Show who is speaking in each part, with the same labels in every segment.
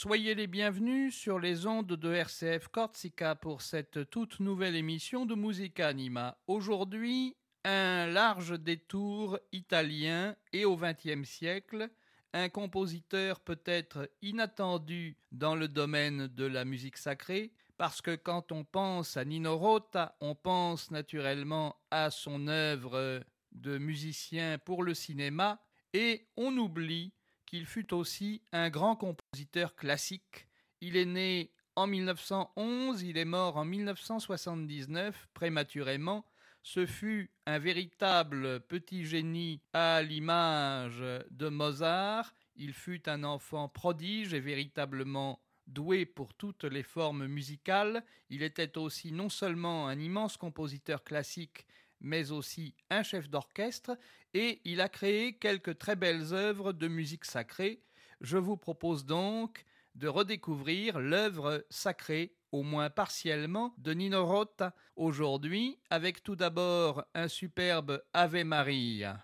Speaker 1: Soyez les bienvenus sur les ondes de RCF Corsica pour cette toute nouvelle émission de Musica Anima. Aujourd'hui, un large détour italien et au XXe siècle, un compositeur peut-être inattendu dans le domaine de la musique sacrée, parce que quand on pense à Nino Rota, on pense naturellement à son œuvre de musicien pour le cinéma, et on oublie qu'il fut aussi un grand compositeur classique. Il est né en 1911, il est mort en 1979, prématurément. Ce fut un véritable petit génie à l'image de Mozart. Il fut un enfant prodige et véritablement doué pour toutes les formes musicales. Il était aussi non seulement un immense compositeur classique, mais aussi un chef d'orchestre, et il a créé quelques très belles œuvres de musique sacrée. Je vous propose donc de redécouvrir l'œuvre sacrée, au moins partiellement, de Nino Rota aujourd'hui, avec tout d'abord un superbe Ave Maria.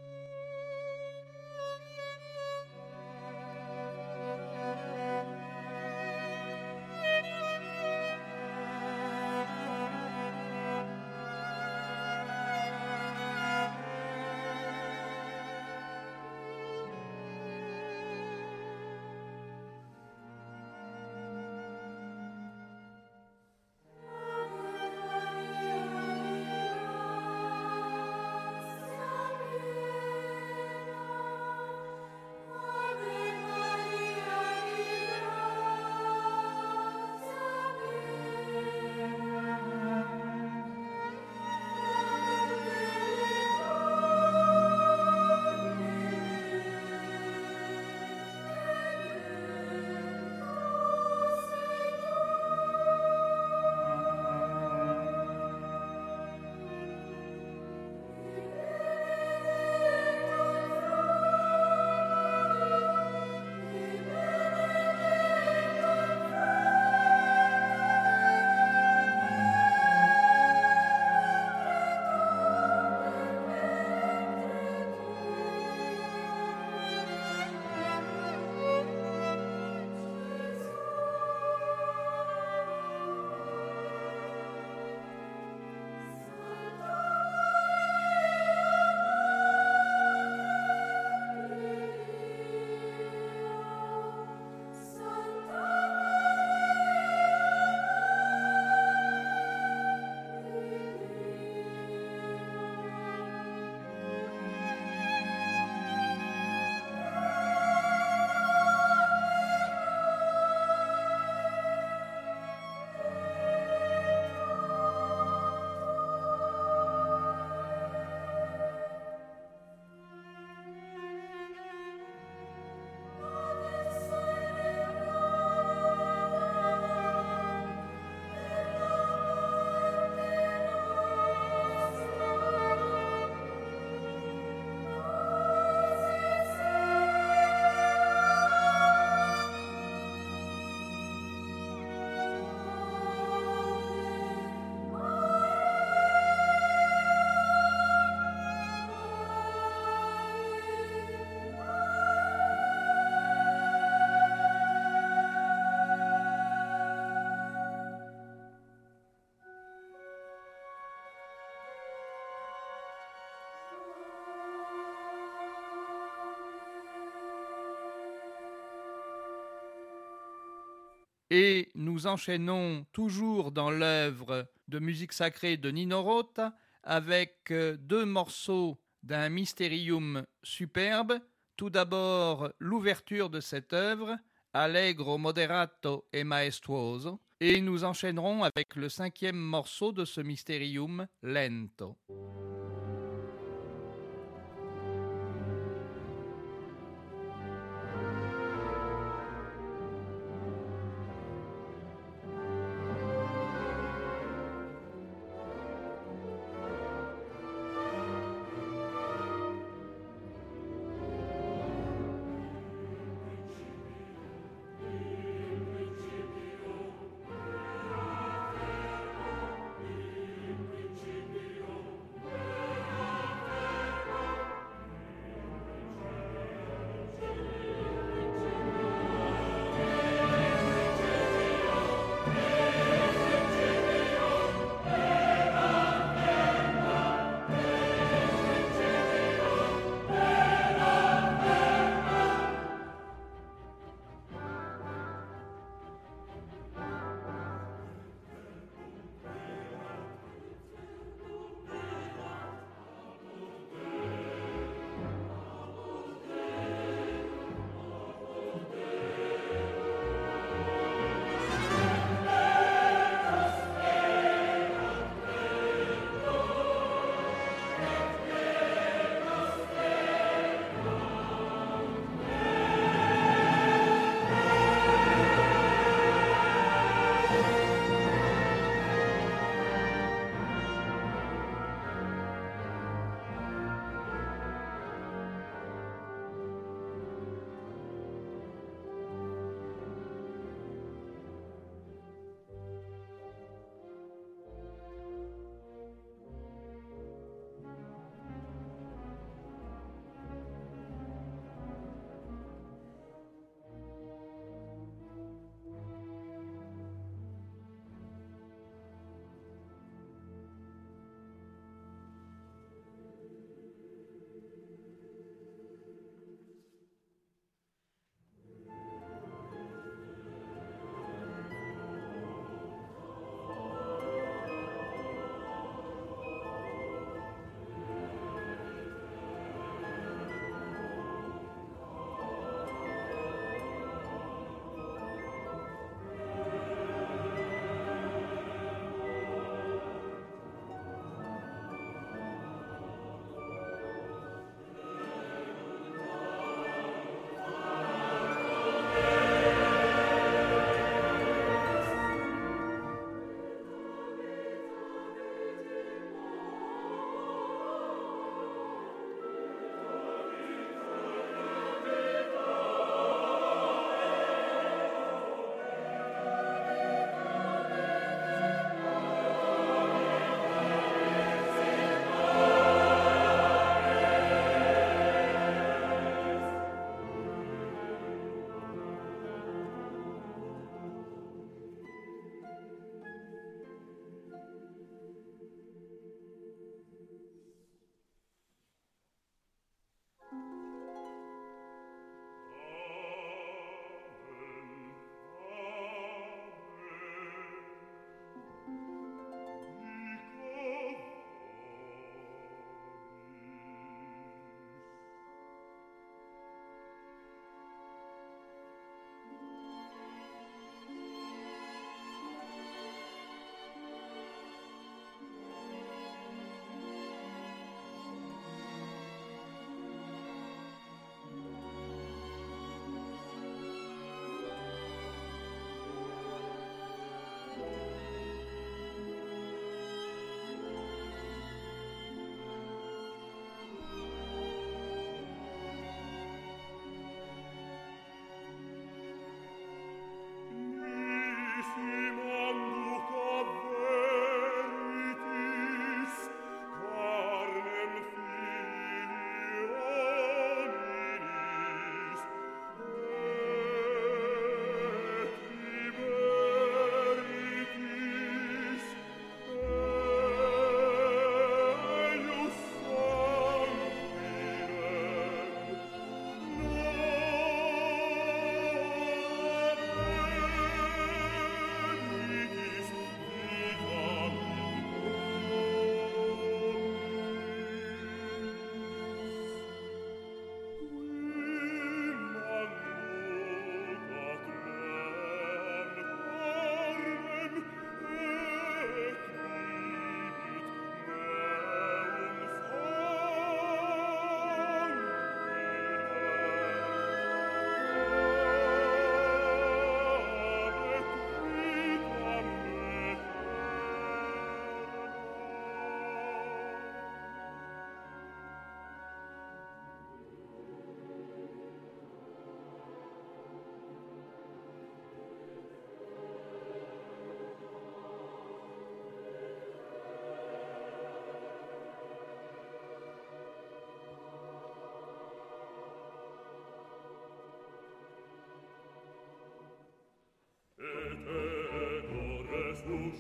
Speaker 1: Et nous enchaînons toujours dans l'œuvre de musique sacrée de Nino Rota avec euh, deux morceaux d'un mysterium superbe. Tout d'abord, l'ouverture de cette œuvre, Allegro, moderato e maestuoso, et nous enchaînerons avec le cinquième morceau de ce mysterium, lento.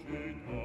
Speaker 2: steht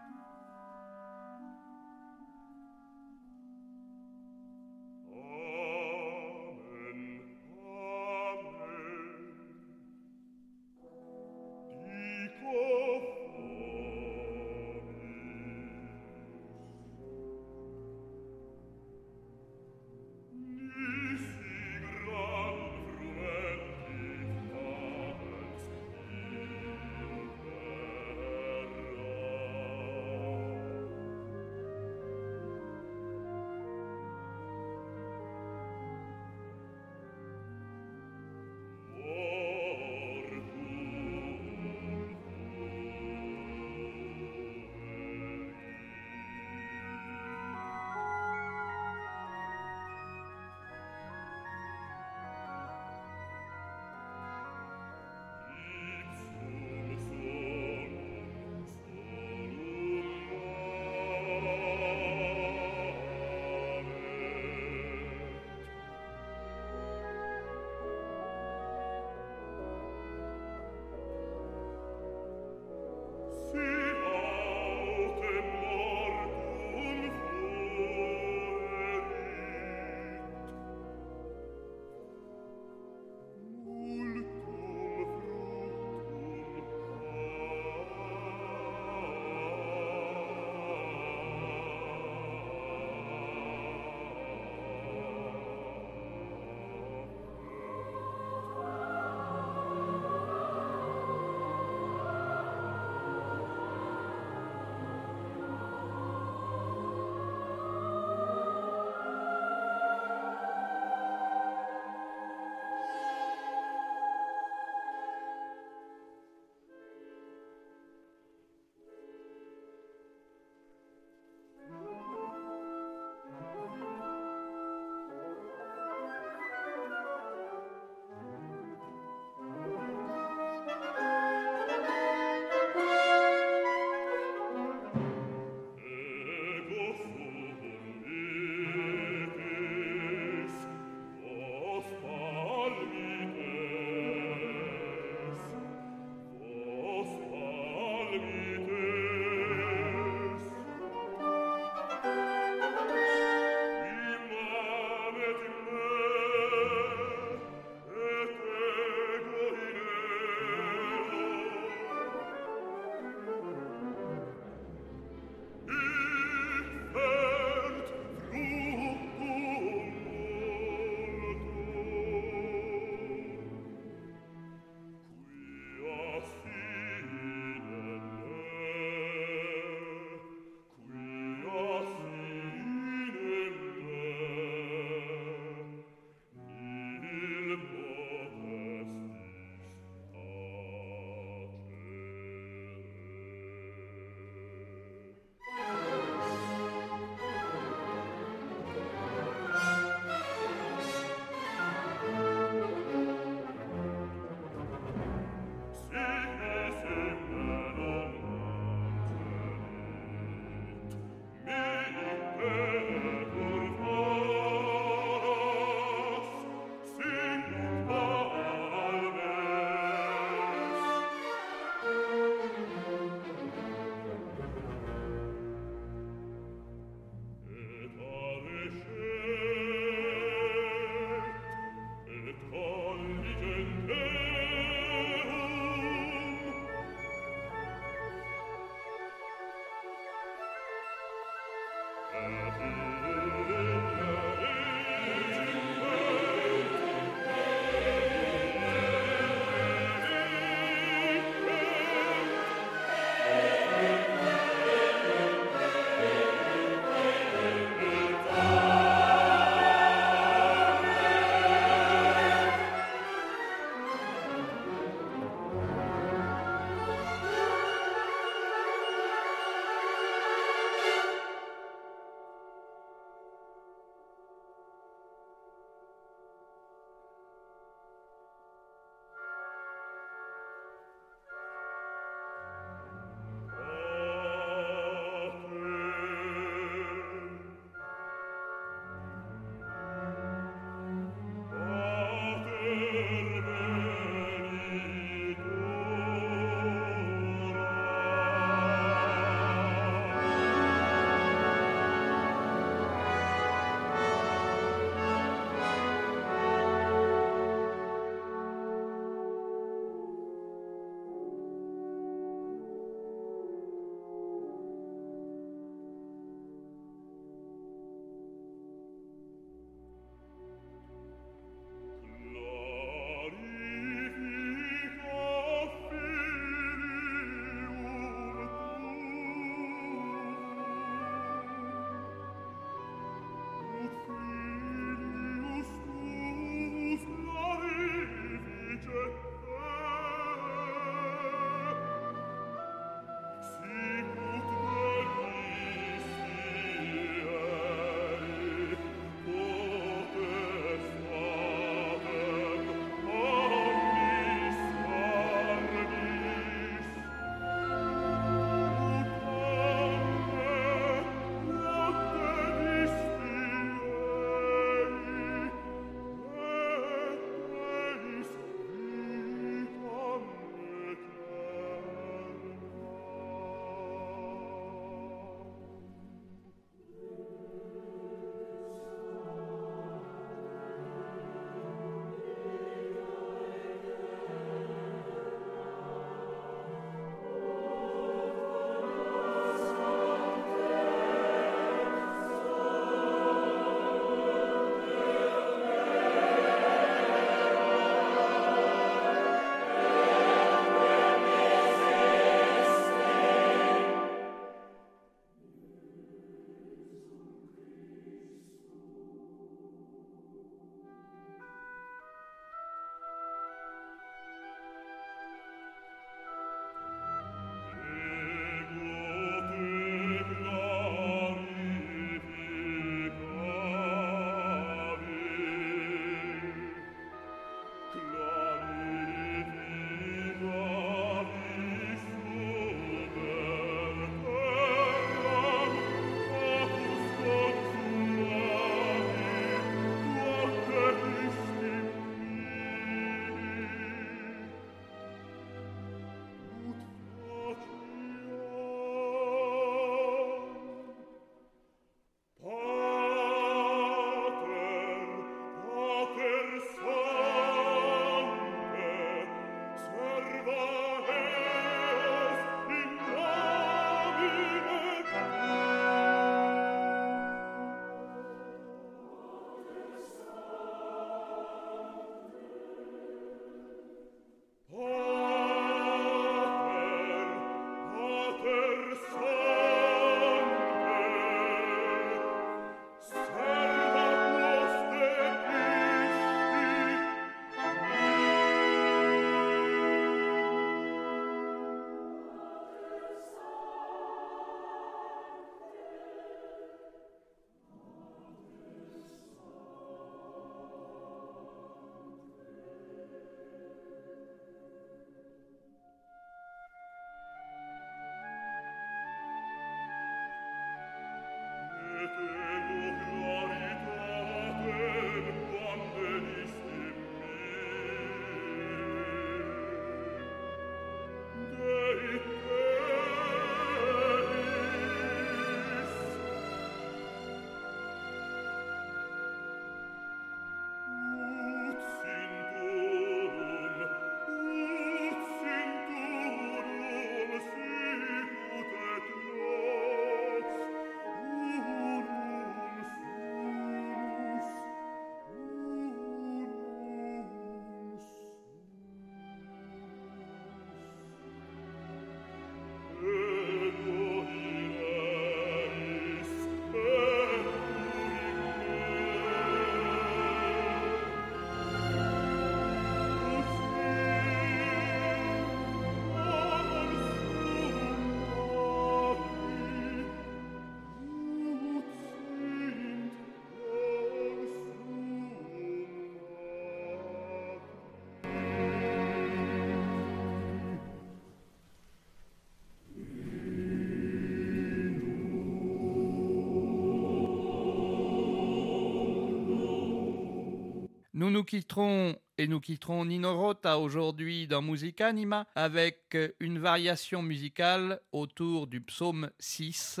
Speaker 2: Nous nous quitterons et nous quitterons Nino Rota aujourd'hui dans Musica Anima avec une variation musicale autour du psaume 6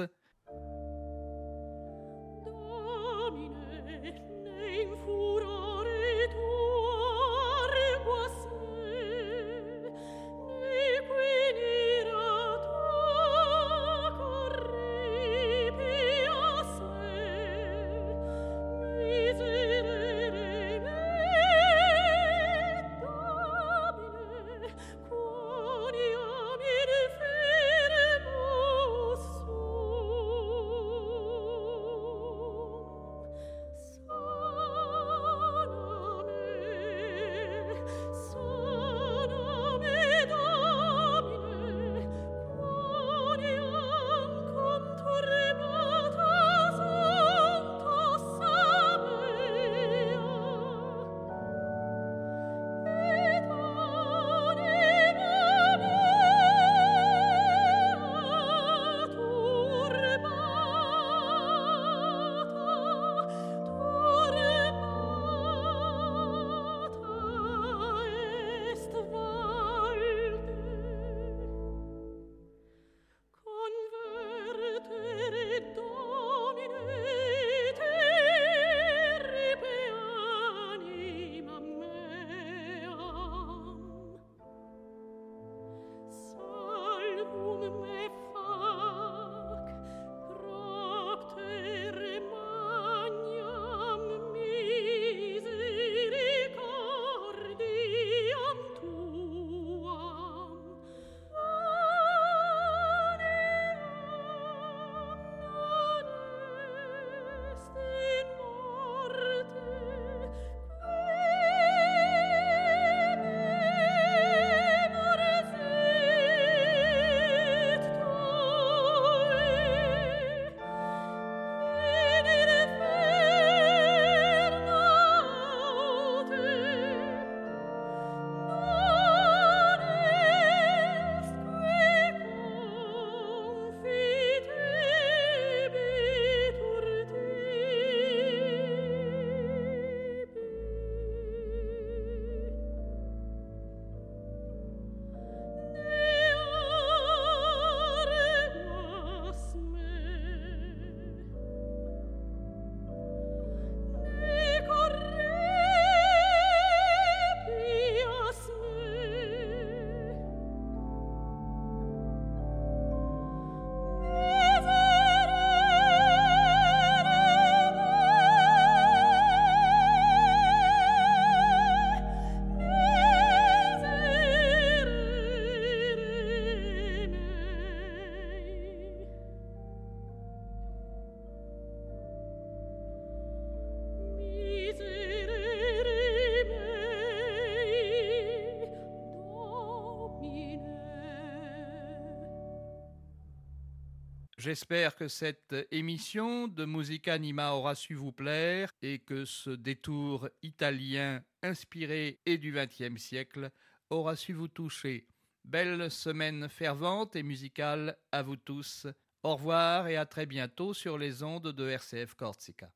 Speaker 2: J'espère que cette émission de Musica Anima aura su vous plaire et que ce détour italien inspiré et du XXe siècle aura su vous toucher. Belle semaine fervente et musicale à vous tous. Au revoir et à très bientôt sur les ondes de RCF Corsica.